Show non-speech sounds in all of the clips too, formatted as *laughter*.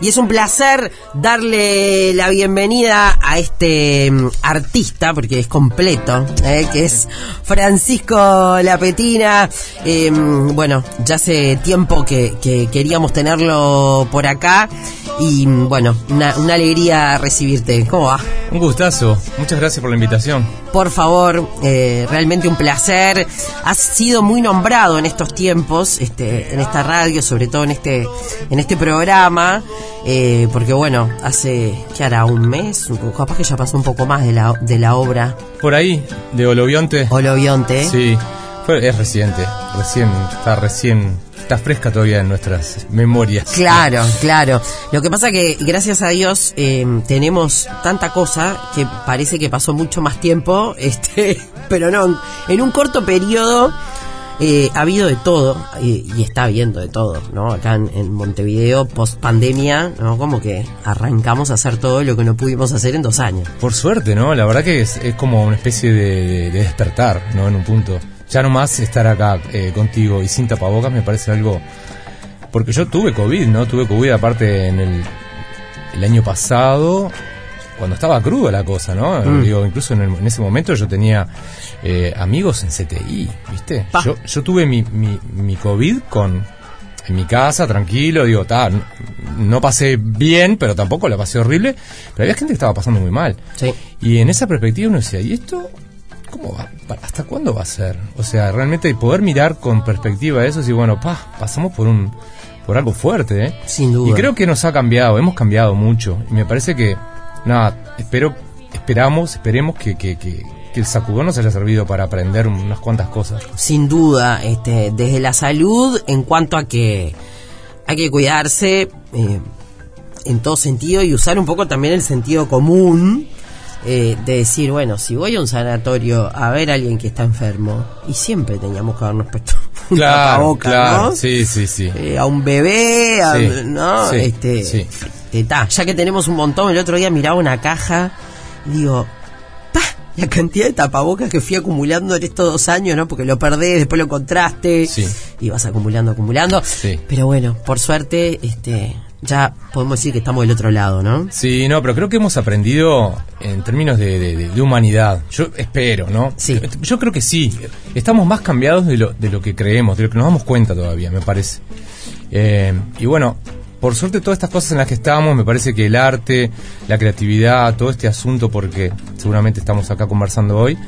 Y es un placer darle la bienvenida a este mm, artista, porque es completo, eh, que es Francisco Lapetina. Eh, bueno, ya hace tiempo que, que queríamos tenerlo por acá y mm, bueno, una, una alegría recibirte. ¿Cómo va? Un gustazo. Muchas gracias por la invitación. Por favor, eh, realmente un placer. Has sido muy nombrado en estos tiempos, este, en esta radio, sobre todo en este, en este programa, eh, porque bueno, hace, ¿qué hará? ¿Un mes? Capaz que ya pasó un poco más de la, de la obra. Por ahí, de Olovionte. Olovionte. Sí, fue, es reciente, recién, está recién está fresca todavía en nuestras memorias. Claro, claro. Lo que pasa que, gracias a Dios, eh, tenemos tanta cosa que parece que pasó mucho más tiempo, *laughs* este, pero no, en un corto periodo eh, ha habido de todo y, y, está habiendo de todo, ¿no? Acá en, en, Montevideo, post pandemia, ¿no? Como que arrancamos a hacer todo lo que no pudimos hacer en dos años. Por suerte, ¿no? La verdad que es, como una especie de, de despertar, ¿no? En un punto ya nomás estar acá eh, contigo y sin tapabocas me parece algo... Porque yo tuve COVID, ¿no? Tuve COVID aparte en el, el año pasado, cuando estaba cruda la cosa, ¿no? Mm. Digo, incluso en, el, en, ese momento yo tenía eh, amigos en CTI, ¿viste? Yo, yo tuve mi, mi, mi, COVID con en mi casa, tranquilo, digo, ta, no, no, pasé bien, pero tampoco la pasé horrible, pero había gente que estaba pasando muy mal. Sí. Y en esa perspectiva uno decía, ¿y esto ¿cómo va? ¿Hasta cuándo va a ser? O sea, realmente poder mirar con perspectiva eso y bueno, pa, pasamos por un por algo fuerte, ¿eh? Sin duda. Y creo que nos ha cambiado, hemos cambiado mucho. Y me parece que, nada, espero, esperamos, esperemos que, que, que, que el sacudón nos haya servido para aprender unas cuantas cosas. Sin duda, este, desde la salud, en cuanto a que hay que cuidarse eh, en todo sentido y usar un poco también el sentido común eh, de decir, bueno, si voy a un sanatorio a ver a alguien que está enfermo, y siempre teníamos que habernos puesto claro, boca, claro, ¿no? sí, sí, sí. Eh, a un bebé, a, Sí, ¿no? sí, este, sí. Ta, ya que tenemos un montón, el otro día miraba una caja y digo, pa, la cantidad de tapabocas que fui acumulando en estos dos años, ¿no? Porque lo perdés, después lo encontraste, Sí. y vas acumulando, acumulando. Sí. Pero bueno, por suerte, este, ya podemos decir que estamos del otro lado, ¿no? Sí, no, pero creo que hemos aprendido en términos de, de, de humanidad. Yo espero, ¿no? Sí. Yo creo que sí. Estamos más cambiados de lo, de lo que creemos, de lo que nos damos cuenta todavía, me parece. Eh, y bueno, por suerte todas estas cosas en las que estamos, me parece que el arte, la creatividad, todo este asunto, porque seguramente estamos acá conversando hoy,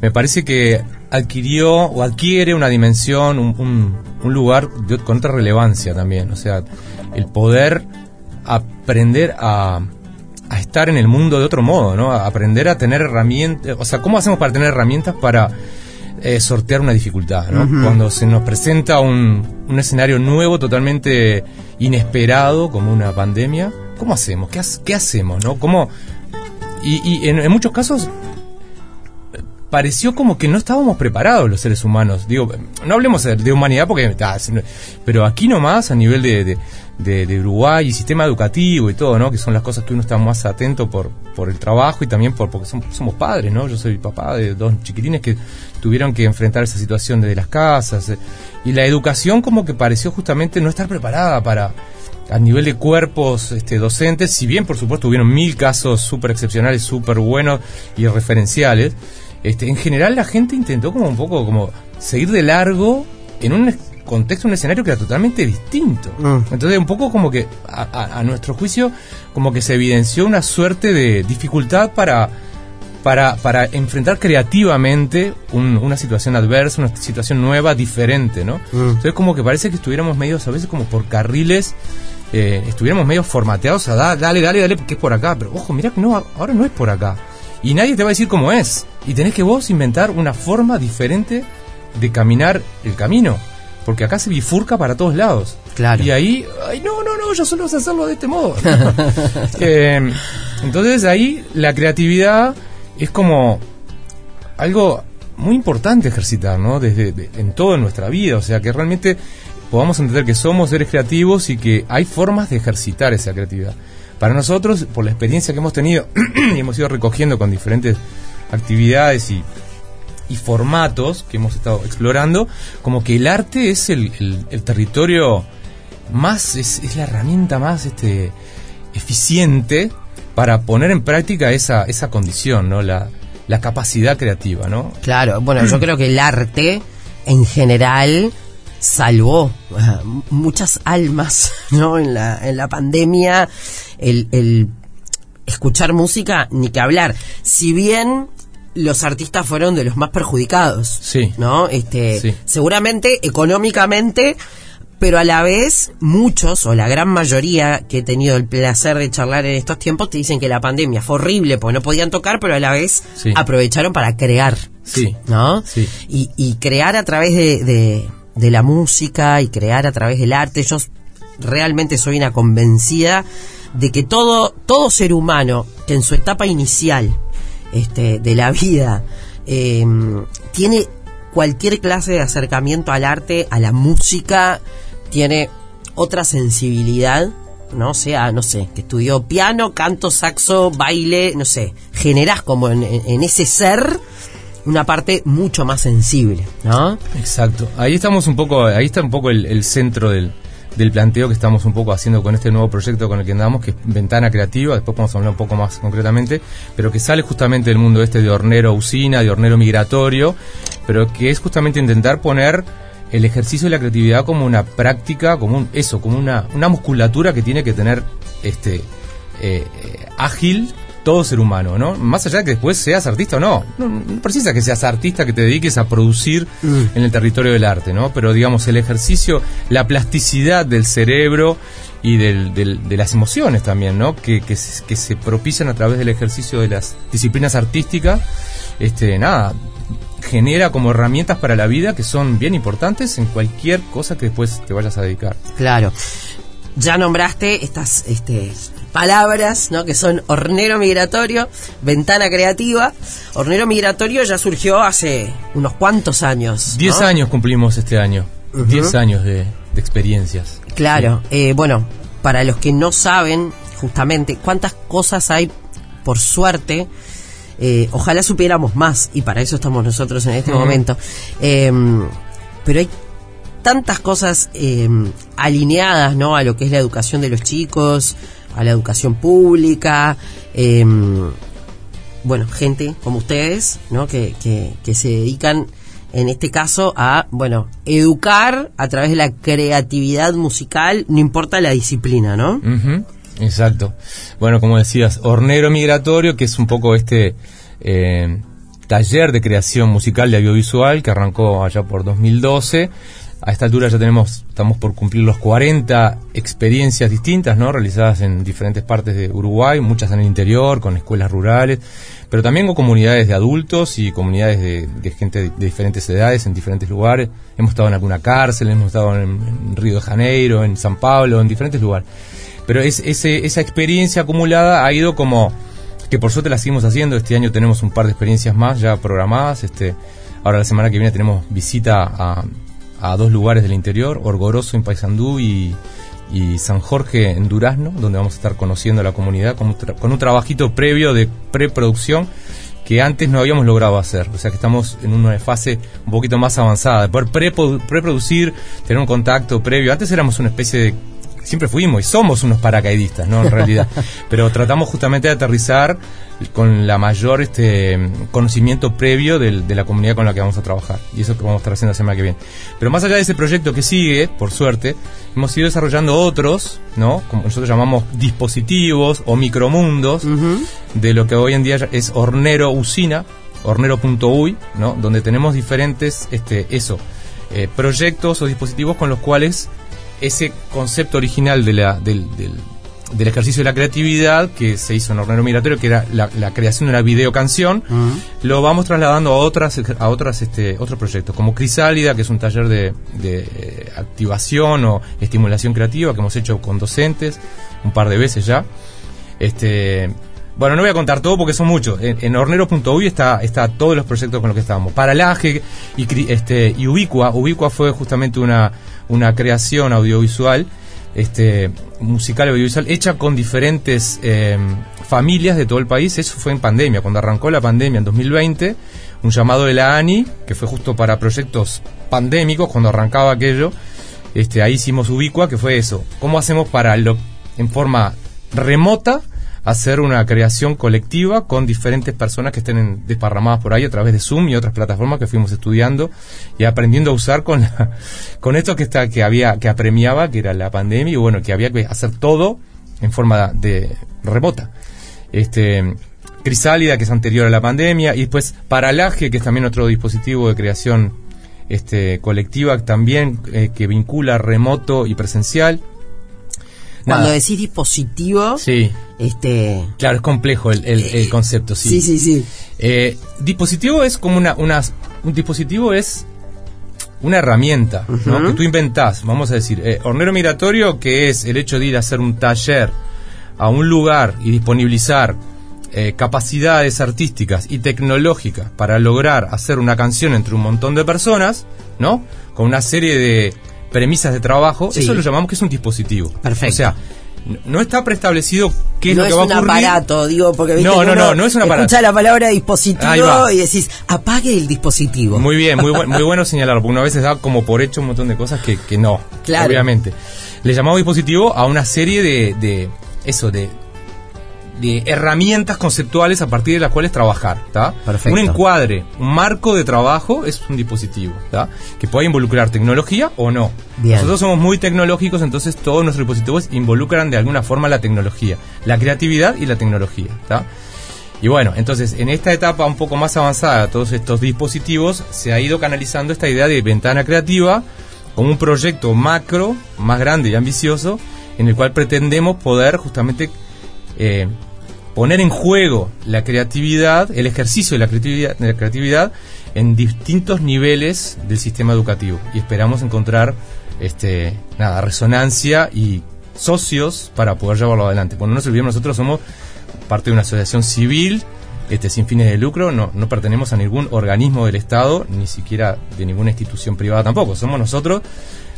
me parece que adquirió o adquiere una dimensión, un, un, un lugar de, con otra relevancia también. O sea, el poder aprender a, a, estar en el mundo de otro modo, ¿no? A aprender a tener herramientas, o sea, ¿cómo hacemos para tener herramientas para eh, sortear una dificultad, ¿no? Uh -huh. Cuando se nos presenta un, un, escenario nuevo, totalmente inesperado, como una pandemia, ¿cómo hacemos? ¿Qué, qué hacemos, no? ¿Cómo? Y, y en, en muchos casos pareció como que no estábamos preparados los seres humanos. Digo, no hablemos de humanidad porque pero aquí nomás a nivel de, de, de, Uruguay y sistema educativo y todo, ¿no? Que son las cosas que uno está más atento por, por el trabajo y también por porque somos, padres, ¿no? Yo soy papá de dos chiquilines que tuvieron que enfrentar esa situación desde las casas. Eh, y la educación como que pareció justamente no estar preparada para a nivel de cuerpos este, docentes, si bien por supuesto hubieron mil casos súper excepcionales, súper buenos y referenciales, este, en general la gente intentó como un poco como seguir de largo en un contexto, un escenario que era totalmente distinto. Mm. Entonces un poco como que a, a, a, nuestro juicio como que se evidenció una suerte de dificultad para, para, para enfrentar creativamente un, una situación adversa, una situación nueva, diferente, ¿no? Mm. Entonces como que parece que estuviéramos medios a veces como por carriles eh, estuviéramos medio formateados a da, dale, dale, dale, que es por acá, pero ojo, mira que no, ahora no es por acá. Y nadie te va a decir cómo es. Y tenés que vos inventar una forma diferente de caminar el camino. Porque acá se bifurca para todos lados. Claro. Y ahí, ay, no, no, no, yo solo sé hacerlo de este modo. *laughs* eh, entonces ahí la creatividad es como algo muy importante ejercitar, ¿no? Desde de, en toda nuestra vida. O sea, que realmente podamos entender que somos seres creativos y que hay formas de ejercitar esa creatividad. Para nosotros, por la experiencia que hemos tenido *clears throat* y hemos ido recogiendo con diferentes actividades y, y, formatos que hemos estado explorando, como que el arte es el, territorio más es, es la herramienta más este eficiente para poner en práctica esa, esa condición, ¿no? La, la capacidad creativa, ¿no? Claro, bueno, yo creo que el arte en general salvó muchas almas, *laughs* ¿no? En la, en la pandemia, el, el escuchar música, ni que hablar. Si bien los artistas fueron de los más perjudicados, Sí. ¿no? Este, Sí. seguramente económicamente, pero a la vez muchos o la gran mayoría que he tenido el placer de charlar en estos tiempos te dicen que la pandemia fue horrible porque no podían tocar, pero a la vez Sí. aprovecharon para crear, Sí. ¿no? Sí. Y, y crear a través de, de- de la música y crear a través del arte. Yo realmente soy una convencida de que todo, todo ser humano que en su etapa inicial este, de la vida eh, tiene cualquier clase de acercamiento al arte, a la música, tiene otra sensibilidad, ¿no? Sea, no sé, que estudió piano, canto, saxo, baile, no sé, generás como en, ese ser una parte mucho más sensible, ¿no? Exacto. Ahí estamos un poco, ahí está un poco el centro del, del planteo que estamos un poco haciendo con este nuevo proyecto con el que andamos, que es Ventana Creativa, después vamos a hablar un poco más concretamente, pero que sale justamente del mundo este de hornero usina, de hornero migratorio, pero que es justamente intentar poner el ejercicio de la creatividad como una práctica, como un, eso, como una, una musculatura que tiene que tener este eh, eh, ágil todo ser humano, ¿no? Más allá de que después seas artista o no. No, no precisa que seas artista, que te dediques a producir en el territorio del arte, ¿no? Pero digamos, el ejercicio, la plasticidad del cerebro y del, del- de las emociones también, ¿no? Que, que, se- que se propician a través del ejercicio de las disciplinas artísticas, este, nada, genera como herramientas para la vida que son bien importantes en cualquier cosa que después te vayas a dedicar. Claro. Ya nombraste estas este, palabras, ¿no? Que son hornero migratorio, ventana creativa. Hornero migratorio ya surgió hace unos cuantos años. ¿no? Diez años cumplimos este año. Diez años de, de experiencias. Claro. Eh, bueno, para los que no saben, justamente, cuántas cosas hay, por suerte, eh, ojalá supiéramos más, y para eso estamos nosotros en este momento. Eh, pero hay tantas cosas eh, alineadas ¿no? a lo que es la educación de los chicos, a la educación pública, eh, bueno, gente como ustedes, ¿no? Que, que, que se dedican en este caso a, bueno, educar a través de la creatividad musical, no importa la disciplina, ¿no? Exacto. Bueno, como decías, Hornero Migratorio, que es un poco este eh, taller de creación musical de audiovisual que arrancó allá por 2012. A esta altura ya tenemos, estamos por cumplir los 40 experiencias distintas, ¿no? Realizadas en diferentes partes de Uruguay, muchas en el interior, con escuelas rurales, pero también con comunidades de adultos y comunidades de, gente de, diferentes edades en diferentes lugares. Hemos estado en alguna cárcel, hemos estado en, en Río de Janeiro, en San Pablo, en diferentes lugares. Pero esa experiencia acumulada ha ido como que por suerte la seguimos haciendo. Este año tenemos un par de experiencias más ya programadas. Este, ahora la semana que viene tenemos visita a, a dos lugares del interior, Orgoroso en Paysandú y, y San Jorge en Durazno, donde vamos a estar conociendo a la comunidad con un, tra- con un trabajito previo de preproducción que antes no habíamos logrado hacer. O sea que estamos en una fase un poquito más avanzada, de poder preproducir, tener un contacto previo. Antes éramos una especie de siempre fuimos y somos unos paracaidistas, ¿no? En realidad. *laughs* Pero tratamos justamente de aterrizar con la mayor este conocimiento previo del- de la comunidad con la que vamos a trabajar. Y eso que vamos a estar haciendo la semana que viene. Pero más allá de ese proyecto que sigue, por suerte, hemos ido desarrollando otros, ¿no? Como nosotros llamamos dispositivos o micromundos Ujú. de lo que hoy en día es hornero usina, hornero.uy, ¿no? Donde tenemos diferentes, este, eso, eh, proyectos o dispositivos con los cuales ese concepto original de la, del, del, del ejercicio de la creatividad que se hizo en Hornero Migratorio, que era la, la creación de una videocanción, Ujú. lo vamos trasladando a otras a otras este otros proyectos como Crisálida que es un taller de, de, eh, activación o estimulación creativa que hemos hecho con docentes un par de veces ya este bueno no voy a contar todo porque son muchos. En, en hornero.uy está está todos los proyectos con los que estamos Paralaje y este y Ubicua. Ubicua fue justamente una una creación audiovisual este musical audiovisual hecha con diferentes eh, familias de todo el país. Eso fue en pandemia. Cuando arrancó la pandemia en 2020 un llamado de la ANI que fue justo para proyectos pandémicos cuando arrancaba aquello este, ahí hicimos Ubicua, que fue eso. ¿Cómo hacemos para, lo, en forma remota, hacer una creación colectiva con diferentes personas que estén desparramadas por ahí a través de Zoom y otras plataformas que fuimos estudiando y aprendiendo a usar con *laughs* con esto que está que había que apremiaba que era la pandemia y bueno que había que hacer todo en forma de remota. Este Crisálida que es anterior a la pandemia y después Paralaje que es también otro dispositivo de creación este colectiva también eh, que vincula remoto y presencial cuando decís dispositivo, sí. este... Claro, es complejo el, el, concepto, sí. Sí, sí, sí. Eh, dispositivo es como una, una... Un dispositivo es una herramienta ¿no? que tú inventás, vamos a decir. Eh, hornero migratorio, que es el hecho de ir a hacer un taller a un lugar y disponibilizar eh, capacidades artísticas y tecnológicas para lograr hacer una canción entre un montón de personas, ¿no? Con una serie de premisas de trabajo, eso lo llamamos que es un dispositivo. Perfecto. O sea, no está preestablecido qué es lo que va a ocurrir. No es un aparato, digo, porque no, no, no, no es un aparato. Escucha la palabra dispositivo y decís, apague el dispositivo. Muy bien, muy, muy *laughs* bueno señalarlo, porque uno a veces da como por hecho un montón de cosas que, que no, claro. obviamente. Le llamamos dispositivo a una serie de, de eso, de de herramientas conceptuales a partir de las cuales trabajar. Un encuadre, un marco de trabajo es un dispositivo que puede involucrar tecnología o no. Nosotros somos muy tecnológicos, entonces todos nuestros dispositivos involucran de alguna forma la tecnología, la creatividad y la tecnología. Y bueno, entonces en esta etapa un poco más avanzada de todos estos dispositivos se ha ido canalizando esta idea de ventana creativa como un proyecto macro, más grande y ambicioso, en el cual pretendemos poder justamente eh, poner en juego la creatividad, el ejercicio de la creatividad, de la creatividad en distintos niveles del sistema educativo. Y esperamos encontrar este, nada, resonancia y socios para poder llevarlo adelante. Bueno, no nos olvidemos, nosotros somos parte de una asociación civil este, sin fines de lucro, no, no pertenecemos a ningún organismo del Estado, ni siquiera de ninguna institución privada tampoco. Somos nosotros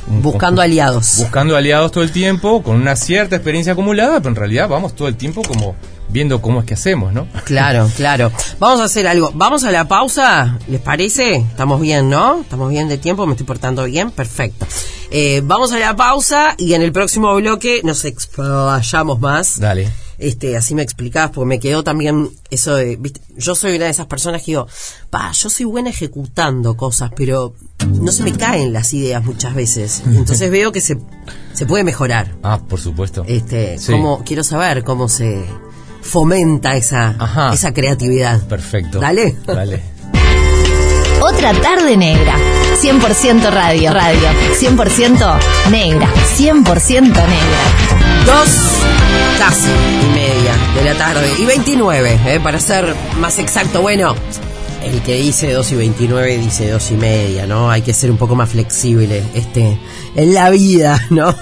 Buscando aliados. Buscando aliados todo el tiempo, con una cierta experiencia acumulada, pero en realidad vamos todo el tiempo como viendo cómo es que hacemos, ¿no? *laughs* Claro, claro. Vamos a hacer algo. Vamos a la pausa, ¿les parece? Estamos bien, ¿no? Estamos bien de tiempo, me estoy portando bien, perfecto. Eh, vamos a la pausa y en el próximo bloque nos explayamos más. Dale este, así me explicabas, porque me quedó también eso de, yo soy una de esas personas que digo, pa, yo soy buena ejecutando cosas, pero no se me caen las ideas muchas veces. *laughs* Entonces veo que se, se puede mejorar. Ah, por supuesto. Este, quiero saber cómo se fomenta esa, esa creatividad. Perfecto. Dale. Dale. *laughs* Otra tarde negra. 100% radio. Radio. 100% negra. 100% negra. Dos casi y media de la tarde. Y 29, eh, para ser más exacto. Bueno, el que dice 2 y 29 dice 2 y media, ¿no? Hay que ser un poco más flexible este, en la vida, ¿no?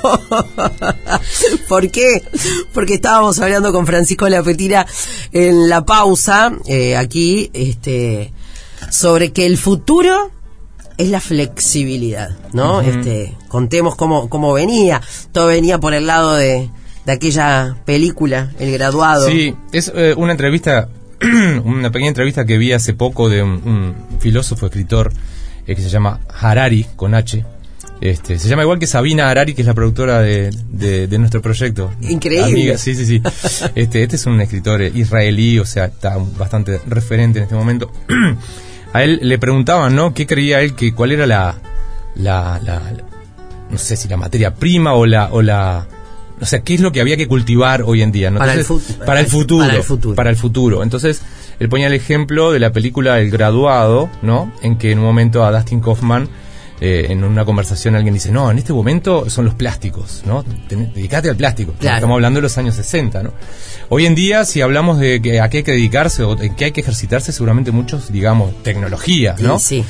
*laughs* ¿Por qué? Porque estábamos hablando con Francisco Lapetira en la pausa, eh, aquí, este, sobre que el futuro es la flexibilidad, ¿no? Este, contemos cómo, cómo venía. Todo venía por el lado de, de aquella película, El Graduado. Sí, es eh, una entrevista, *clears throat* una pequeña entrevista que vi hace poco de un, filósofo, escritor, eh, que se llama Harari, con H. Este, se llama igual que Sabina Harari, que es la productora de, de, nuestro proyecto. Increíble. sí, sí, sí. *laughs* Este, este es un escritor israelí, o sea, está bastante referente en este momento. *clears throat* A él le preguntaban, ¿no? ¿Qué creía él que cuál era la, la, la, no sé si la materia prima o la, o la o sea, ¿qué es lo que había que cultivar hoy en día? para, el para, el futuro, para, el futuro, para el futuro. Entonces, él ponía el ejemplo de la película El Graduado, ¿no? En que en un momento a Dustin Kaufman, eh, en una conversación, alguien dice, no, en este momento son los plásticos, ¿no? Dedicate al plástico. Estamos hablando de los años 60, ¿no? Hoy en día, si hablamos de que a qué hay que dedicarse o en qué hay que ejercitarse, seguramente muchos, digamos, tecnología, ¿no? Sí.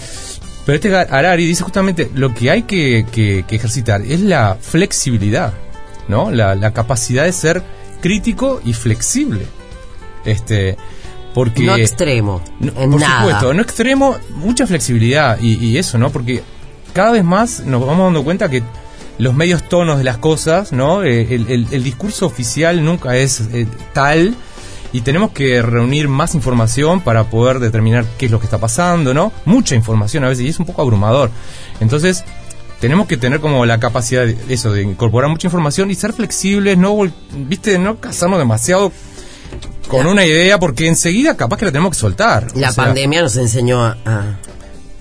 Pero este Harari dice justamente lo que hay que, que ejercitar es la flexibilidad. ¿no? La, capacidad de ser crítico y flexible. Este, porque no extremo, no, por supuesto, no extremo, mucha flexibilidad y, eso, ¿no? Porque cada vez más nos vamos dando cuenta que los medios tonos de las cosas, ¿no? Eh, el, discurso oficial nunca es eh, tal y tenemos que reunir más información para poder determinar qué es lo que está pasando, ¿no? Mucha información a veces y es un poco abrumador. Entonces, tenemos que tener como la capacidad de eso, de incorporar mucha información y ser flexibles, no, viste, no casarnos demasiado con una idea, porque enseguida capaz que la tenemos que soltar. La O sea, pandemia nos enseñó a, a-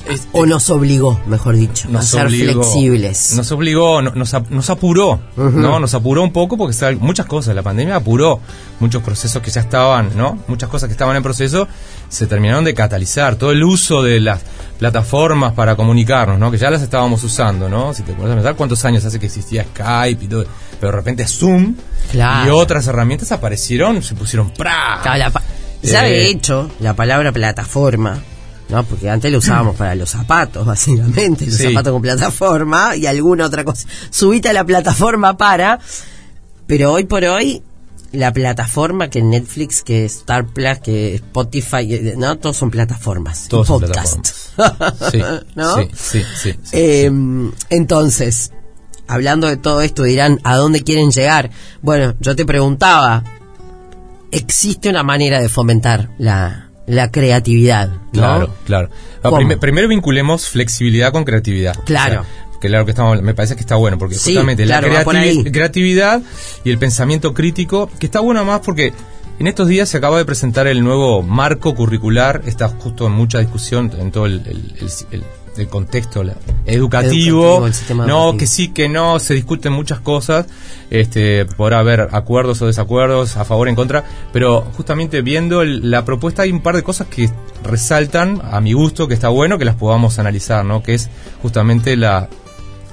es- o nos obligó, mejor dicho, a ser obligó, flexibles. Nos obligó, no- nos, nos apuró, ¿no? Nos apuró un poco porque muchas cosas, la pandemia apuró muchos procesos que ya estaban, ¿no? Muchas cosas que estaban en proceso se terminaron de catalizar. Todo el uso de las plataformas para comunicarnos, ¿no? Que ya las estábamos usando, ¿no? Si te a pensar cuántos años hace que existía Skype y todo, pero de repente Zoom Claro. y otras herramientas aparecieron, se pusieron ¡pra! Claro, ya Eh, de hecho, la palabra plataforma, ¿no? Porque antes lo usábamos para los zapatos, *laughs* básicamente, los Sí. zapatos con plataforma y alguna otra cosa. Subite a la plataforma para, pero hoy por hoy, la plataforma que Netflix, que Star Plus, que Spotify, ¿no? Todos son plataformas. Todos son Podcast. Sí, *laughs* ¿No? sí, sí, sí, sí, Eh, entonces, hablando de todo esto, dirán, ¿a dónde quieren llegar? Bueno, yo te preguntaba, ¿existe una manera de fomentar la, la creatividad? ¿no? Claro, claro. Primero vinculemos flexibilidad con creatividad. Claro. O sea, que claro que estamos, me parece que está bueno, porque Sí, justamente claro, la creativi- creatividad y el pensamiento crítico, que está bueno más porque en estos días se acaba de presentar el nuevo marco curricular, está justo en mucha discusión en todo el, el- el- el- el contexto la- educativo, Educativo, el sistema no, educativo. que sí, que no, se discuten muchas cosas, este, podrá haber acuerdos o desacuerdos, a favor, en contra, pero justamente viendo el- la propuesta hay un par de cosas que resaltan, a mi gusto, que está bueno que las podamos analizar, ¿no? Que es justamente la,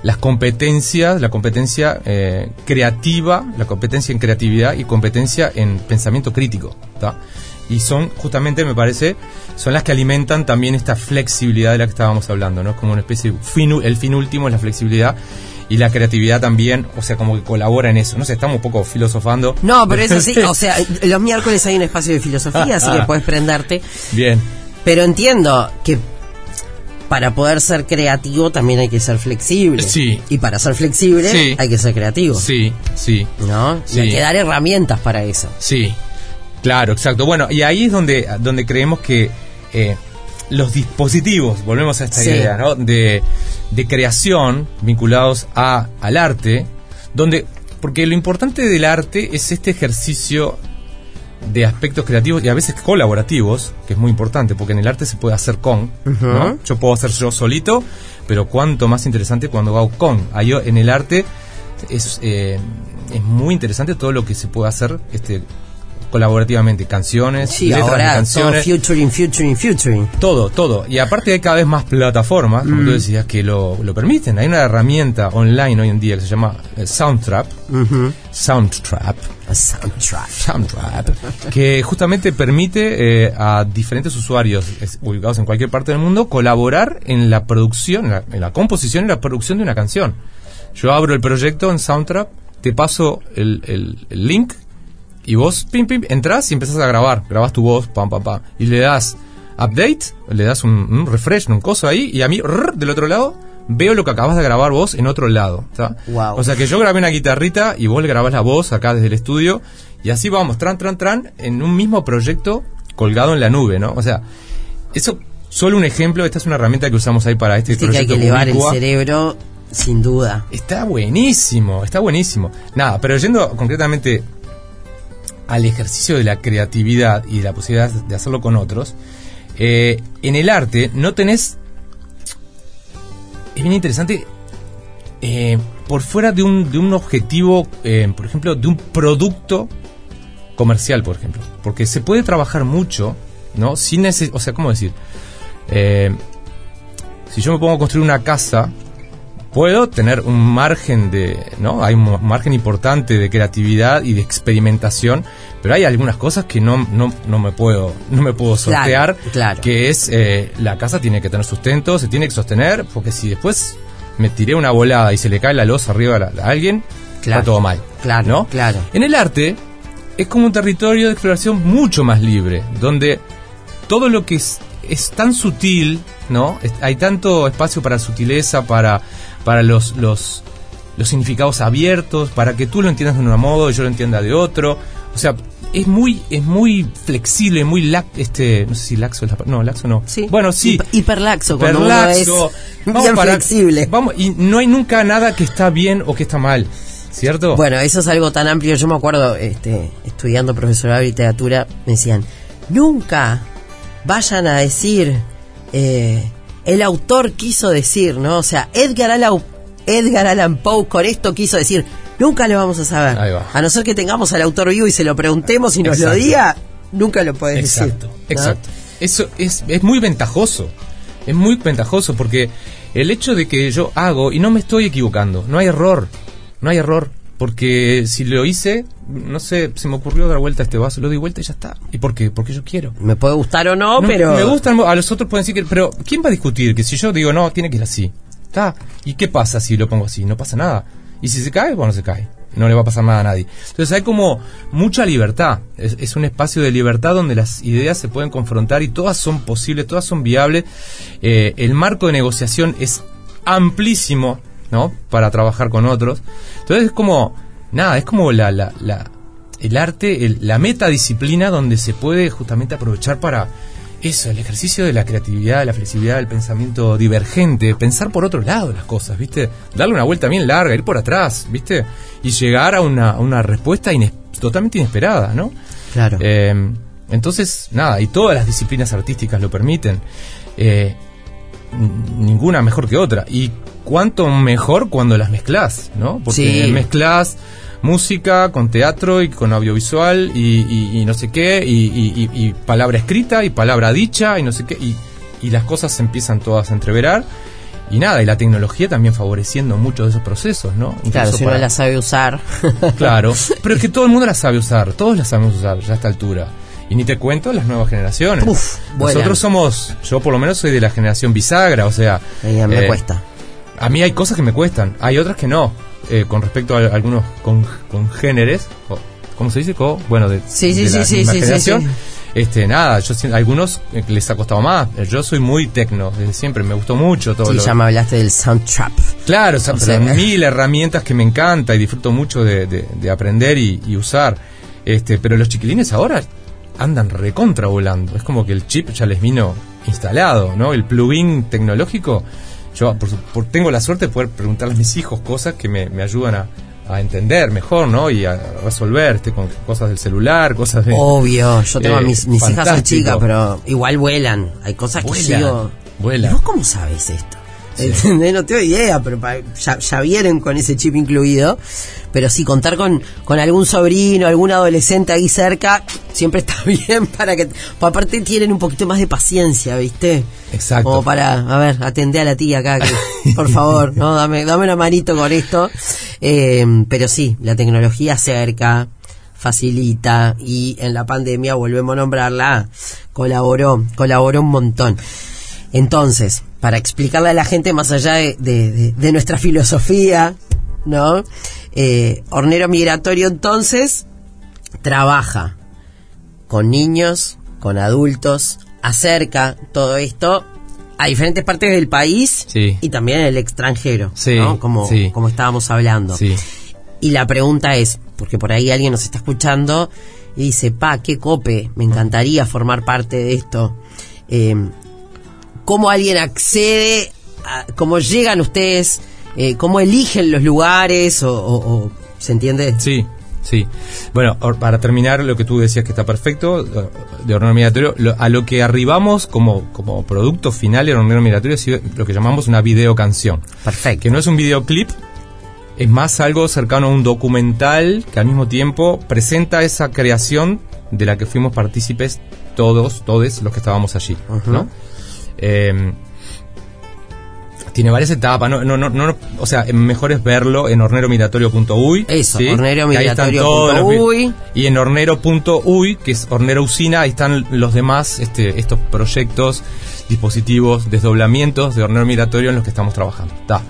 las competencias, la competencia eh, creativa, la competencia en creatividad y competencia en pensamiento crítico, ¿tá? Y son justamente, me parece, son las que alimentan también esta flexibilidad de la que estábamos hablando, ¿no? Como una especie de fin, el fin último es la flexibilidad y la creatividad también, o sea, como que colabora en eso. No sé, estamos un poco filosofando. No, pero eso sí, o sea, *laughs* los miércoles hay un espacio de filosofía, así que puedes prenderte. Bien. Pero entiendo que para poder ser creativo también hay que ser flexible. Sí. Y para ser flexible Sí. hay que ser creativo. Sí, sí. ¿No? Y hay que dar herramientas para eso. Sí, claro, exacto. Bueno, y ahí es donde, donde creemos que eh, los dispositivos, volvemos a esta Sí. idea, ¿no? De, de creación vinculados a, al arte, donde, porque lo importante del arte es este ejercicio de aspectos creativos y a veces colaborativos, que es muy importante, porque en el arte se puede hacer con, ¿no? Yo puedo hacer yo solito, pero cuanto más interesante cuando hago con. Ahí en el arte es, eh, es muy interesante todo lo que se puede hacer este colaborativamente, canciones, Sí, letras de ahora todo canciones, futuring, futuring, futuring. todo, todo. Y aparte hay cada vez más plataformas, como Mm. tú decías, que lo, lo permiten. Hay una herramienta online hoy en día que se llama eh, Soundtrap. Soundtrap, A soundtrack. Soundtrap, *laughs* que justamente permite eh, a diferentes usuarios es- ubicados en cualquier parte del mundo colaborar en la producción, en la, en la composición y la producción de una canción. Yo abro el proyecto en Soundtrap, te paso el, el- el link y vos, pim, pim, entras y empezás a grabar. Grabas tu voz, pam, pam, pam. Y le das update, le das un, un refresh, un coso ahí, y a mí, rrr, del otro lado, veo lo que acabas de grabar vos en otro lado. Wow. O sea que yo grabé una guitarrita y vos le grabás la voz acá desde el estudio, y así vamos, tran, tran, tran, en un mismo proyecto colgado en la nube, ¿no? O sea, eso, solo un ejemplo, esta es una herramienta que usamos ahí para este Viste que hay proyecto. que elevar el cerebro, sin duda. Está buenísimo, está buenísimo. Nada, pero yendo concretamente al ejercicio de la creatividad y de la posibilidad de hacerlo con otros, eh, en el arte no tenés... Es bien interesante, eh, por fuera de un, de un objetivo, eh, por ejemplo, de un producto comercial, por ejemplo. Porque se puede trabajar mucho, ¿no? Sin ese, o sea, ¿cómo decir? Si yo me pongo a construir una casa, puedo tener un margen de, ¿no? Hay un margen importante de creatividad y de experimentación, pero hay algunas cosas que no, no, no me puedo, no me puedo sortear, claro. que es eh, la casa tiene que tener sustento, se tiene que sostener, porque si después me tiré una volada y se le cae la losa arriba a, alguien, Claro, está todo mal. claro, ¿no? claro. En el arte es como un territorio de exploración mucho más libre, donde todo lo que es, es tan sutil, ¿no? Es- hay tanto espacio para sutileza, para, para los, los, los significados abiertos, para que tú lo entiendas de un modo y yo lo entienda de otro. O sea, es muy es muy flexible, muy lax, este, no sé si laxo es la no, laxo no. Sí. Bueno, sí. Hiper- hiperlaxo, Hiperlaxo. es bien flexible. Vamos, y no hay nunca nada que está bien o que está mal, ¿cierto? Bueno, eso es algo tan amplio. Yo me acuerdo, este, estudiando profesorado de literatura, me decían, nunca vayan a decir, eh, el autor quiso decir, ¿no? O sea, Edgar Allan, Edgar Allan Poe con esto quiso decir, nunca lo vamos a saber. Ahí va. A no ser que tengamos al autor vivo y se lo preguntemos y nos lo diga, nunca lo puedes Exacto, decir. ¿no? exacto. Eso es, es muy ventajoso. Es muy ventajoso porque el hecho de que yo hago y no me estoy equivocando, no hay error, no hay error. Porque si lo hice, no sé, se me ocurrió dar vuelta a este vaso, lo doy vuelta y ya está. ¿Y por qué? Porque yo quiero. Me puede gustar o no, No, pero... Me gustan, a los otros pueden decir que... Pero, ¿quién va a discutir? Que si yo digo, no, tiene que ir así. Está. ¿Y qué pasa si lo pongo así? No pasa nada. Y si se cae, bueno, se cae. No le va a pasar nada a nadie. Entonces hay como mucha libertad. Es, es un espacio de libertad donde las ideas se pueden confrontar y todas son posibles, todas son viables. Eh, el marco de negociación es amplísimo, ¿no? Para trabajar con otros. Entonces es como, nada, es como la, la, la- el arte, el- la metadisciplina donde se puede justamente aprovechar para eso, el ejercicio de la creatividad, la flexibilidad, el pensamiento divergente, pensar por otro lado las cosas, ¿viste? Darle una vuelta bien larga, ir por atrás, ¿viste? Y llegar a una, una respuesta ines- totalmente inesperada, ¿no? Claro. Eh, entonces, nada, y todas las disciplinas artísticas lo permiten. Eh, ninguna mejor que otra. Y cuánto mejor cuando las mezclas, ¿no? Porque Sí. mezclas música con teatro y con audiovisual y, y- y no sé qué, y, y- palabra escrita y palabra dicha y no sé qué, y, y las cosas se empiezan todas a entreverar. Y nada, y la tecnología también favoreciendo muchos de esos procesos, ¿no? claro, si uno para- la sabe usar. *laughs* Claro, pero es que todo el mundo la sabe usar, todos la sabemos usar ya a esta altura. Y ni te cuento las nuevas generaciones. Uf. Nosotros somos, yo por lo menos soy de la generación bisagra, o sea... Me eh, cuesta. A mí hay cosas que me cuestan, hay otras que no. eh, con respecto a algunos con, congéneres, o, ¿cómo se dice? Co- bueno, de, Sí, sí, de sí, la sí, misma generación. Este, nada, yo algunos eh, les ha costado más. Eh, Yo soy muy tecno desde siempre, me gustó mucho todo Sí, lo ya me hablaste del soundtrap. Claro, o sea, O pero sea, mil herramientas que me encanta y disfruto mucho de, de- de aprender y, y usar. Este, pero los chiquilines ahora andan recontra volando. Es como que el chip ya les vino instalado, ¿no? El plugin tecnológico. Yo por, por- tengo la suerte de poder preguntarle a mis hijos cosas que me, me ayudan a, a entender mejor, ¿no? Y a resolver este, con cosas del celular, cosas de... Obvio, yo tengo a Eh, mis, mis hijas son chicas, pero igual vuelan. Hay cosas que sigo. vuelan. ¿Y ¿Vos cómo sabes esto? ¿Entendés? No tengo idea, pero ya, ya vienen con ese chip incluido. Pero sí, contar con, con algún sobrino, algún adolescente ahí cerca, siempre está *laughs* bien para que... pa- Aparte tienen un poquito más de paciencia, ¿viste? Exacto. Como para, a ver, atendé a la tía acá, que, *laughs* por favor, no dame, dame una manito con esto. Eh, pero sí, la tecnología acerca, facilita y en la pandemia, volvemos a nombrarla, colaboró, colaboró un montón. Entonces, para explicarle a la gente más allá de, de- de- de nuestra filosofía, ¿no? Eh, Hornero Migratorio entonces trabaja con niños, con adultos, acerca todo esto a diferentes partes del país Sí. y también en el extranjero, Sí, ¿no? Como, sí. como estábamos hablando. Y la pregunta es, porque por ahí alguien nos está escuchando y dice, pa, qué cope, me encantaría formar parte de esto. Eh, ¿Cómo alguien accede? A, ¿Cómo llegan ustedes? Eh, ¿Cómo eligen los lugares? O, o- o- ¿Se entiende? Sí, sí. Bueno, para terminar, lo que tú decías que está perfecto, eh, de hornero migratorio, lo- a lo que arribamos como, como producto final de hornero migratorio es lo que llamamos una videocanción. Perfecto. Que no es un videoclip, es más algo cercano a un documental que al mismo tiempo presenta esa creación de la que fuimos partícipes todos, todos los que estábamos allí, Ujú. ¿no? Eh, tiene varias etapas, no, no, no, no, o sea, mejor es verlo en horneromigratorio.uy. Eso, ¿sí? horneromigratorio.uy. Y en hornero.uy, que es hornero usina, ahí están los demás, este, estos proyectos, dispositivos, desdoblamientos de hornero migratorio en los que estamos trabajando. Está.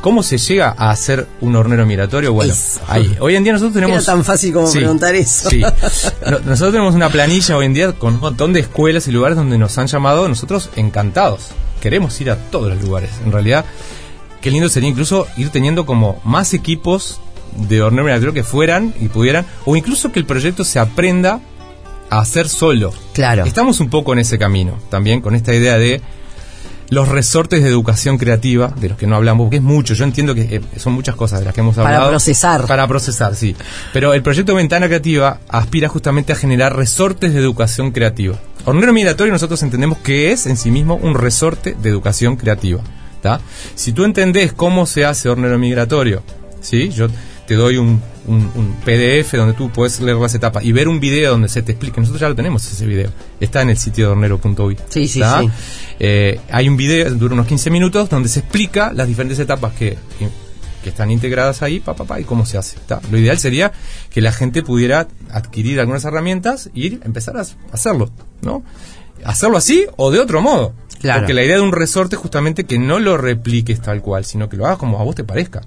¿Cómo se llega a hacer un hornero migratorio? Bueno, ahí. Hoy en día nosotros tenemos... Era tan fácil como preguntar eso. Sí. No- nosotros tenemos una planilla hoy en día con un montón de escuelas y lugares donde nos han llamado, nosotros encantados. Queremos ir a todos los lugares. En realidad, qué lindo sería incluso ir teniendo como más equipos de hornero migratorio que fueran y pudieran, o incluso que el proyecto se aprenda a hacer solo. Claro. Estamos un poco en ese camino, también con esta idea de los resortes de educación creativa, de los que no hablamos, porque es mucho, yo entiendo que eh, son muchas cosas de las que hemos Para hablado. procesar. Para procesar, sí. Pero el proyecto Ventana Creativa aspira justamente a generar resortes de educación creativa. Hornero Migratorio nosotros entendemos que es en sí mismo un resorte de educación creativa. ¿tá? Si tú entendés cómo se hace hornero migratorio, ¿sí? yo te doy un, un- un PDF donde tú puedes leer las etapas y ver un video donde se te explique. Nosotros ya lo tenemos ese video. Está en el sitio de hornero.uy. Sí, sí, sí. Eh, hay un video, dura unos 15 minutos, donde se explica las diferentes etapas que, que, que están integradas ahí, pa, pa, pa, y cómo se hace. ¿tá? Lo ideal sería que la gente pudiera adquirir algunas herramientas y ir- empezar a hacerlo, ¿no? Hacerlo así o de otro modo. Claro. Porque la idea de un resorte es justamente que no lo repliques tal cual, sino que lo hagas como a vos te parezca.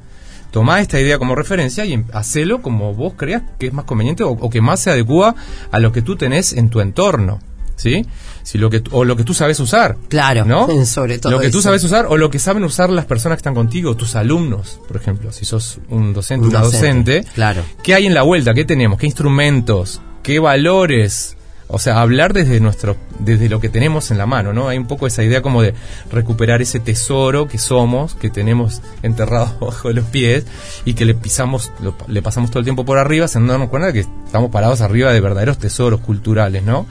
Tomá esta idea como referencia y em- hacelo como vos creas que es más conveniente o, o que más se adecua a lo que tú tenés en tu entorno. ¿Sí? Si lo que, tú- o lo que tú sabes usar. Claro, ¿no? *laughs* sobre todo Lo que tú eso. sabes usar o lo que saben usar las personas que están contigo, tus alumnos, por ejemplo. Si sos un docente, Un una docente, docente. claro. ¿Qué hay en la vuelta? ¿Qué tenemos? ¿Qué instrumentos? ¿Qué valores? O sea, hablar desde nuestro, desde lo que tenemos en la mano, ¿no? Hay un poco esa idea como de recuperar ese tesoro que somos, que tenemos enterrado *laughs* bajo los pies y que le pisamos, lo- le pasamos todo el tiempo por arriba, sin darnos cuenta de que estamos parados arriba de verdaderos tesoros culturales, ¿no?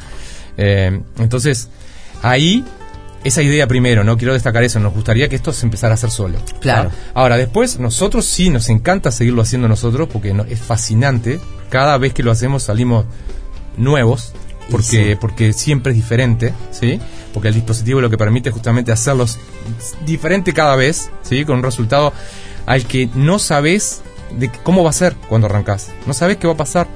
Eh, entonces, ahí, esa idea primero, ¿no? Quiero destacar eso, nos gustaría que esto se empezara a hacer solo. Claro. ¿ah? Ahora, después, nosotros sí nos encanta seguirlo haciendo nosotros porque no- es fascinante. Cada vez que lo hacemos salimos nuevos. Porque, sí. porque siempre es diferente, ¿sí? Porque el dispositivo lo que permite es justamente hacerlos diferente cada vez, ¿sí? Con un resultado al que no sabes de cómo va a ser cuando arrancás. No sabes qué va a pasar.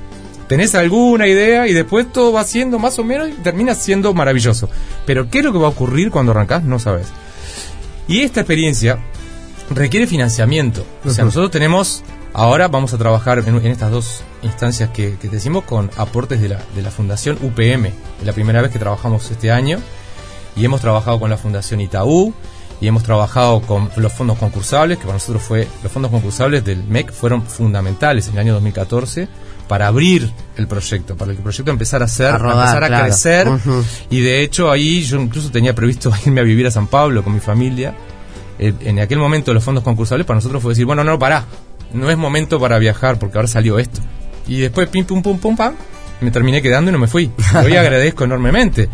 Tenés alguna idea y después todo va siendo más o menos y termina siendo maravilloso. Pero ¿qué es lo que va a ocurrir cuando arrancás? No sabes. Y esta experiencia requiere financiamiento. O sea, nosotros tenemos, ahora vamos a trabajar en, en estas dos instancias que, que te decimos con aportes de la, de la Fundación UPM. Es la primera vez que trabajamos este año y hemos trabajado con la Fundación Itaú y hemos trabajado con los fondos concursables, que para nosotros fue, los fondos concursables del MEC fueron fundamentales en el año 2014 para abrir el proyecto, para que el proyecto empezara a ser, A rodar, empezar a claro. crecer y de hecho ahí yo incluso tenía previsto *laughs* irme a vivir a San Pablo con mi familia. Eh, en aquel momento los fondos concursables para nosotros fue decir, bueno, no, pará, no es momento para viajar porque ahora salió esto. Y después, pim, pum, pum, pum, pam, me terminé quedando y no me fui. Hoy *laughs* agradezco enormemente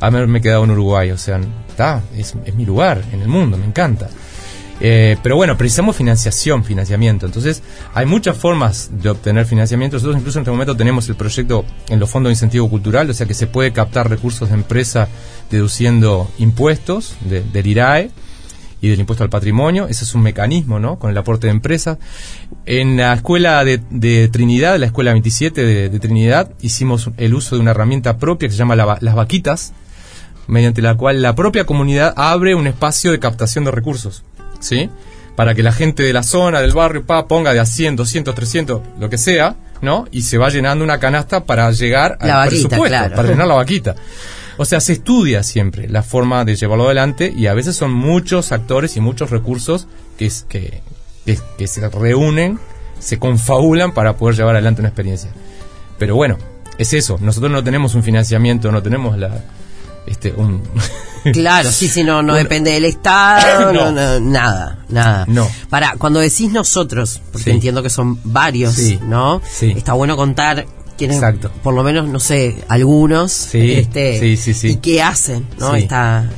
haberme quedado en Uruguay, o sea, está, es, es mi lugar en el mundo, me encanta. Eh, pero bueno, precisamos financiación, financiamiento. Entonces, hay muchas formas de obtener financiamiento. Nosotros incluso en este momento tenemos el proyecto en los fondos de incentivo cultural, o sea que se puede captar recursos de empresa deduciendo impuestos de- del IRAE y del impuesto al patrimonio. Ese es un mecanismo, ¿no? Con el aporte de empresas. En la escuela de, de Trinidad, la escuela 27 de, Trinidad, hicimos el uso de una herramienta propia que se llama las vaquitas, mediante la cual la propia comunidad abre un espacio de captación de recursos, ¿sí? Para que la gente de la zona, del barrio, pa, ponga de a 100, 200, 300, lo que sea, ¿no? Y se va llenando una canasta para llegar al vaquita, presupuesto, claro. para llenar la *laughs* vaquita. O sea, se estudia siempre la forma de llevarlo adelante y a veces son muchos actores y muchos recursos que, es- que, que, que se reúnen, se confabulan para poder llevar adelante una experiencia. Pero bueno, es eso. Nosotros no tenemos un financiamiento, no tenemos la este un *laughs* Claro, sí, sí, no, no Bueno. depende del Estado, *coughs* no. No. no, nada, nada. No. Para, cuando decís nosotros, porque Sí. entiendo que son varios, Sí. ¿no? Sí. Está bueno contar quiénes, Exacto. por lo menos, no sé, algunos, Sí, este, sí, sí, sí. y qué hacen, ¿no? Está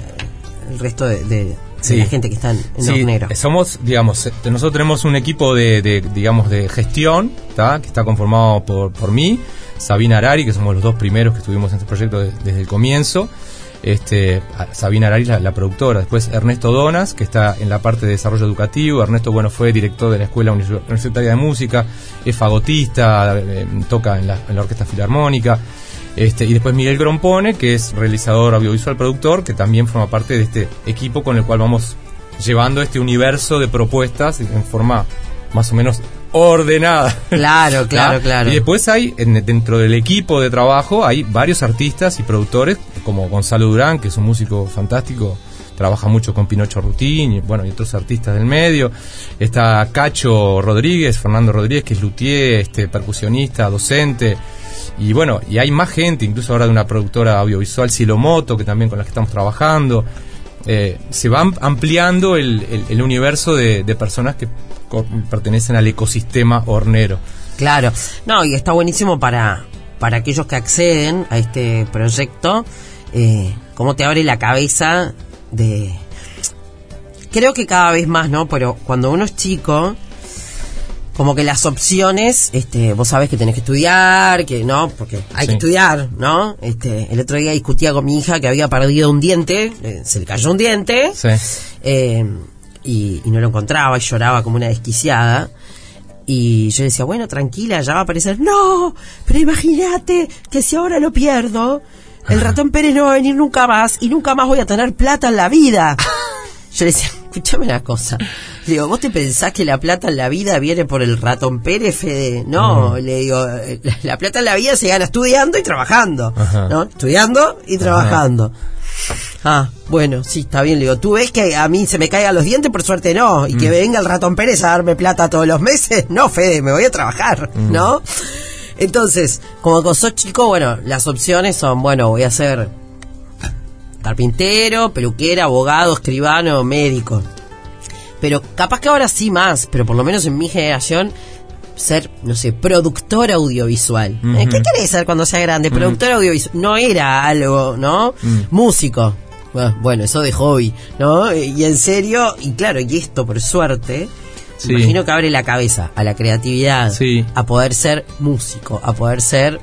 el resto de, de- de Sí. la gente que está en, Sí, Hornero. somos, digamos, eh, nosotros tenemos un equipo de, de, digamos, de gestión, ¿tá? que está conformado por, por mí, Sabina Arari, que somos los dos primeros que estuvimos en este proyecto de- desde el comienzo, este, Sabina Arari, la, productora, después Ernesto Donas, que está en la parte de desarrollo educativo, Ernesto, bueno, fue director de la Escuela Univers- Universitaria de Música, es fagotista, eh, toca en la, en la Orquesta Filarmónica, este, y después Miguel Grompone, que es realizador audiovisual productor, que también forma parte de este equipo con el cual vamos llevando este universo de propuestas en forma más o menos ordenada. Claro, *laughs* claro, ¿Ah? claro. Y después hay, en- dentro del equipo de trabajo, hay varios artistas y productores, como Gonzalo Durán, que es un músico fantástico, trabaja mucho con Pinocho Rutín y, bueno, y otros artistas del medio. Está Cacho Rodríguez, Fernando Rodríguez, que es luthier, este, percusionista, docente. Y bueno, y hay más gente, incluso ahora de una productora audiovisual, Silomoto, que también con la que estamos trabajando. Eh, se va ampliando el, el, universo de, de personas que pertenecen al ecosistema hornero. Claro, no, y está buenísimo para, para aquellos que acceden a este proyecto, eh, cómo te abre la cabeza de... Creo que cada vez más, ¿no? Pero cuando uno es chico, como que las opciones, este, vos sabés que tenés que estudiar, que no, porque hay que estudiar, ¿no? Este, el otro día discutía con mi hija que había perdido un diente, eh, se le cayó un diente, eh, y, y, no lo encontraba y lloraba como una desquiciada. Y yo decía, bueno, tranquila, ya va a aparecer. No, pero imagínate que si ahora lo pierdo, el ratón Pérez no va a venir nunca más y nunca más voy a tener plata en la vida. *laughs* Yo le decía, escúchame una cosa. Le digo, ¿vos te pensás que la plata en la vida viene por el ratón Pérez, Fede? No, le digo, la, plata en la vida se gana estudiando y trabajando. ¿No? Estudiando y trabajando. Ah, bueno, sí, está bien. Le digo, ¿tú ves que a mí se me caigan los dientes? Por suerte no. Y que mm. venga el ratón Pérez a darme plata todos los meses. No, Fede, me voy a trabajar, mm. ¿no? Entonces, como sos chico, bueno, las opciones son, bueno, voy a ser carpintero, peluquera, abogado, escribano, médico. Pero capaz que ahora sí más, pero por lo menos en mi generación ser, no sé, productor audiovisual. ¿Eh? ¿Qué querés ser cuando sea grande? Productor audiovisual. No era algo, ¿no? Mm. Músico. Bueno, eso de hobby, ¿no? Y en serio, y claro, y esto por suerte, imagino que abre la cabeza a la creatividad, a poder ser músico, a poder ser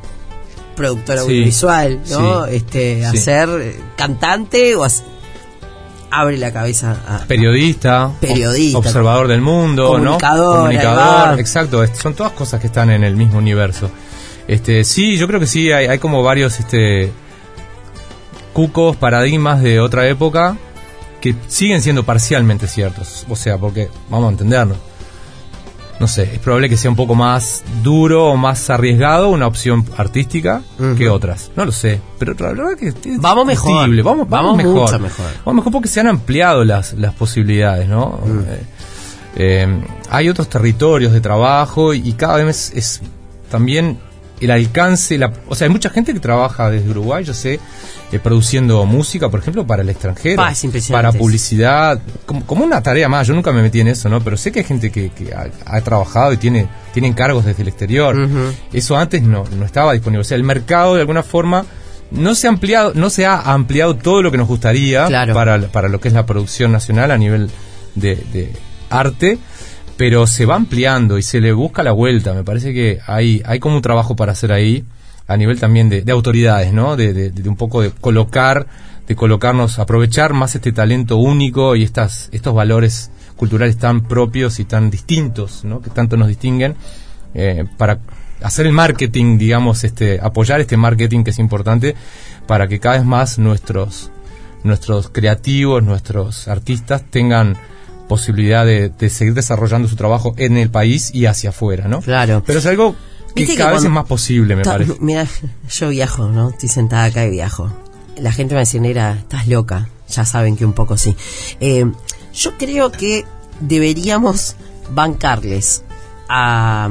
productor audiovisual, ¿no? Este, a ser cantante o a, abre la cabeza a periodista, periodista, observador del mundo, comunicador, ¿no? Comunicador, exacto, son todas cosas que están en el mismo universo. Este, sí, yo creo que sí hay, hay como varios este cucos, paradigmas de otra época que siguen siendo parcialmente ciertos, o sea, porque vamos a entendernos no sé, es probable que sea un poco más duro o más arriesgado una opción artística que otras. No lo sé, pero la verdad que vamos mejor. Vamos, vamos, mejor. Vamos mejor porque se han ampliado las, las posibilidades, ¿no? Eh, eh, hay otros territorios de trabajo y cada vez es también el alcance, la, o sea, hay mucha gente que trabaja desde Uruguay, yo sé, eh, produciendo música, por ejemplo, para el extranjero, para publicidad, como, una tarea más. Yo nunca me metí en eso, ¿no? Pero sé que hay gente que, ha, trabajado y tiene, tiene encargos desde el exterior. Eso antes no, no estaba disponible. O sea, el mercado de alguna forma no se ha ampliado, no se ha ampliado todo lo que nos gustaría para, para lo que es la producción nacional a nivel de, de arte pero se va ampliando y se le busca la vuelta. Me parece que hay, hay como un trabajo para hacer ahí, a nivel también de, autoridades, ¿no? De, de, un poco de colocar, de colocarnos, aprovechar más este talento único y estas, estos valores culturales tan propios y tan distintos, ¿no? Que tanto nos distinguen, eh, para hacer el marketing, digamos, este, apoyar este marketing que es importante para que cada vez más nuestros, nuestros creativos, nuestros artistas tengan posibilidad de, seguir desarrollando su trabajo en el país y hacia afuera, ¿no? Claro. Pero es algo que cada vez es más posible, me parece. Mira, yo viajo, ¿no? Estoy sentada acá y viajo. La gente me dice, Nera, estás loca. Ya saben que un poco sí. Eh, yo creo que deberíamos bancarles a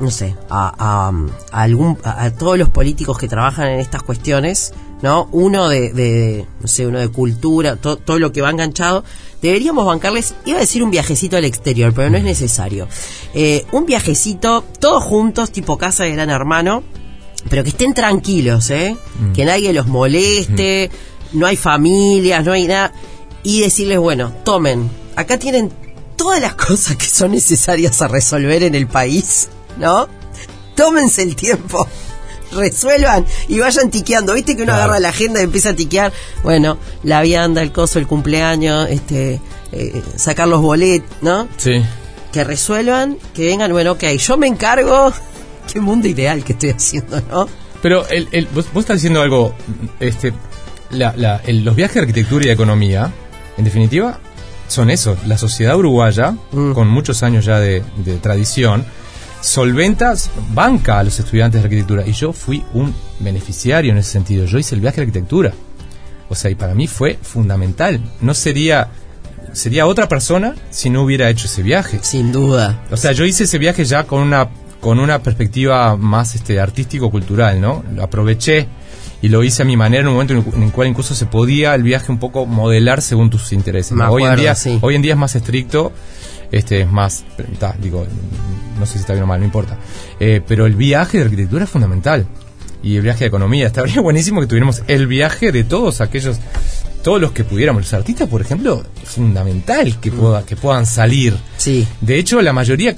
no sé, a, algún, a, todos los políticos que trabajan en estas cuestiones, ¿no? Uno de, no sé, uno de cultura, todo lo que va enganchado, deberíamos bancarles, iba a decir un viajecito al exterior, pero no es necesario. Eh, un viajecito, todos juntos, tipo casa de gran hermano, pero que estén tranquilos, ¿eh? Mm. Que nadie los moleste, mm. no hay familias, no hay nada. Y decirles, bueno, tomen, acá tienen todas las *laughs* cosas que son necesarias a resolver en el país, ¿no? Tómense el tiempo resuelvan y vayan tiqueando. ¿Viste que uno agarra la agenda y empieza a tiquear? Bueno, la vianda, el coso, el cumpleaños, este, eh, sacar los boletos, ¿no? Sí. Que resuelvan, que vengan, bueno, ok, yo me encargo. *laughs* Qué mundo ideal que estoy haciendo, ¿no? Pero el, el, vos, estás diciendo algo, este, la, la, los viajes de arquitectura y de economía, en definitiva, son eso, la sociedad uruguaya, mm. con muchos años ya de, de tradición, solventas, banca a los estudiantes de arquitectura. Y yo fui un beneficiario en ese sentido. Yo hice el viaje de arquitectura. O sea, y para mí fue fundamental. No sería sería otra persona si no hubiera hecho ese viaje. Sin duda. O sea, yo hice ese viaje ya con una con una perspectiva más este artístico cultural, ¿no? Lo aproveché y lo hice a mi manera en un momento en el cual incluso se podía el viaje un poco modelar según tus intereses. Me hoy en día sí. hoy en día es más estricto, este es más ta, digo, no sé si está bien o mal, no importa. Eh, pero el viaje de arquitectura es fundamental y el viaje de economía. *laughs* Estaría buenísimo que tuviéramos el viaje de todos aquellos todos los que pudiéramos. Los artistas, por ejemplo, es fundamental que, pueda, que puedan salir. Sí. De hecho, la mayoría,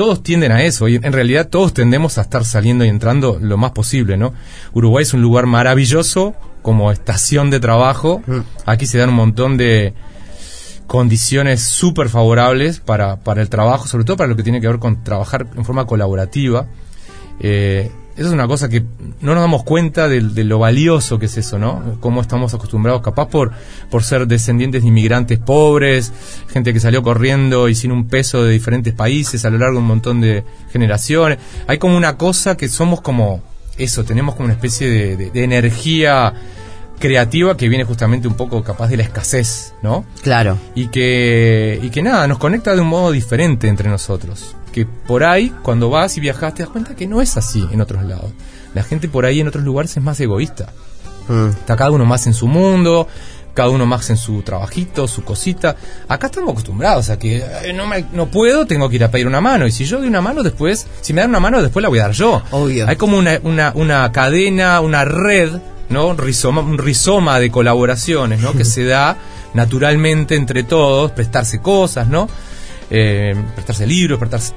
todos tienden a eso. Y en realidad todos tendemos a estar saliendo y entrando lo más posible, ¿no? Uruguay es un lugar maravilloso como estación de trabajo. Mm. Aquí se dan un montón de condiciones súper favorables para, para el trabajo, sobre todo para lo que tiene que ver con trabajar en forma colaborativa. Eh, eso es una cosa que no nos damos cuenta de, de, lo valioso que es eso, ¿no? Cómo estamos acostumbrados, capaz por, por ser descendientes de inmigrantes pobres, gente que salió corriendo y sin un peso de diferentes países a lo largo de un montón de generaciones. Hay como una cosa que somos como eso, tenemos como una especie de, de, de energía creativa que viene justamente un poco capaz de la escasez, ¿no? Claro. Y que, y que nada, nos conecta de un modo diferente entre nosotros. Que por ahí, cuando vas y viajas, te das cuenta que no es así en otros lados. La gente por ahí en otros lugares es más egoísta. Mm. Está cada uno más en su mundo, cada uno más en su trabajito, su cosita. Acá estamos acostumbrados a que eh, no, me, no puedo, tengo que ir a pedir una mano. Y si yo doy una mano, después, si me dan una mano, después la voy a dar yo. Obvio. Hay como una, una, una cadena, una red ¿no? Un rizoma, un rizoma de colaboraciones, ¿no? que *laughs* se da naturalmente entre todos, prestarse cosas, ¿no? Eh, prestarse libros, prestarse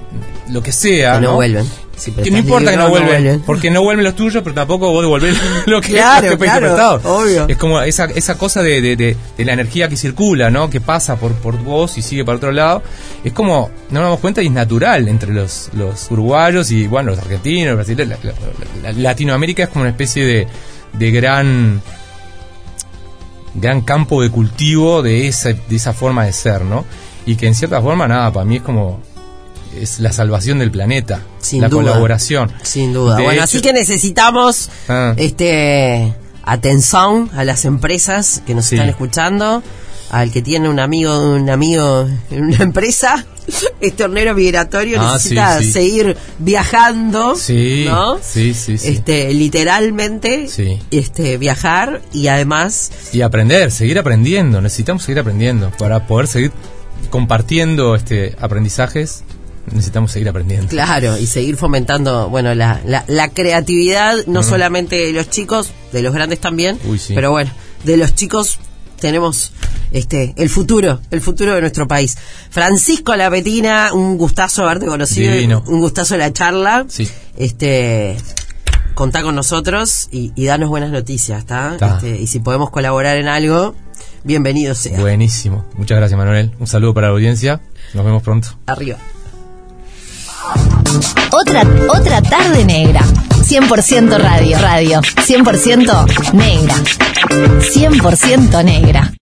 lo que sea. Que no, ¿no? vuelven. Si que no importa que no, vuelven, vuelven. porque no vuelven los tuyos, pero tampoco vos devolvés *laughs* lo que, Claro, *laughs* lo que pediste claro, prestado. obvio. Es como esa, esa cosa de, de, de, de la energía que circula, ¿no? Que pasa por, por vos y sigue para otro lado. Es como, no nos damos cuenta y es natural entre los, los uruguayos y, bueno, los argentinos, los brasileños. La, la- la- Latinoamérica es como una especie de, de gran gran campo de cultivo de esa, de esa forma de ser, ¿no? Y que en cierta forma, nada, para mí es como es la salvación del planeta, Sin la duda. colaboración. Sin duda. De bueno, hecho- así que necesitamos Ah. este atención a las empresas que nos Sí. están escuchando, al que tiene un amigo, un amigo en una empresa, *laughs* este hornero migratorio Ah, necesita sí, sí. seguir viajando, Sí, ¿no? sí, sí, sí. Este, literalmente, Sí. este, viajar y además, Y aprender, seguir aprendiendo, necesitamos seguir aprendiendo para poder seguir compartiendo este aprendizajes. Necesitamos seguir aprendiendo. claro, y seguir fomentando, bueno, la, la, la creatividad, no solamente de los chicos, de los grandes también, Uy, sí. pero bueno, de los chicos tenemos este el futuro, el futuro de nuestro país. Francisco Lapetina, un gustazo haberte conocido, Divino. un gustazo la charla. Sí. Este contá con nosotros y, y danos buenas noticias, ¿está? Este, y si podemos colaborar en algo, bienvenido sea. Buenísimo. Muchas gracias, Manuel. Un saludo para la audiencia. Nos vemos pronto. Arriba. Otra, otra tarde negra. 100% radio. Radio. 100% negra. 100% negra.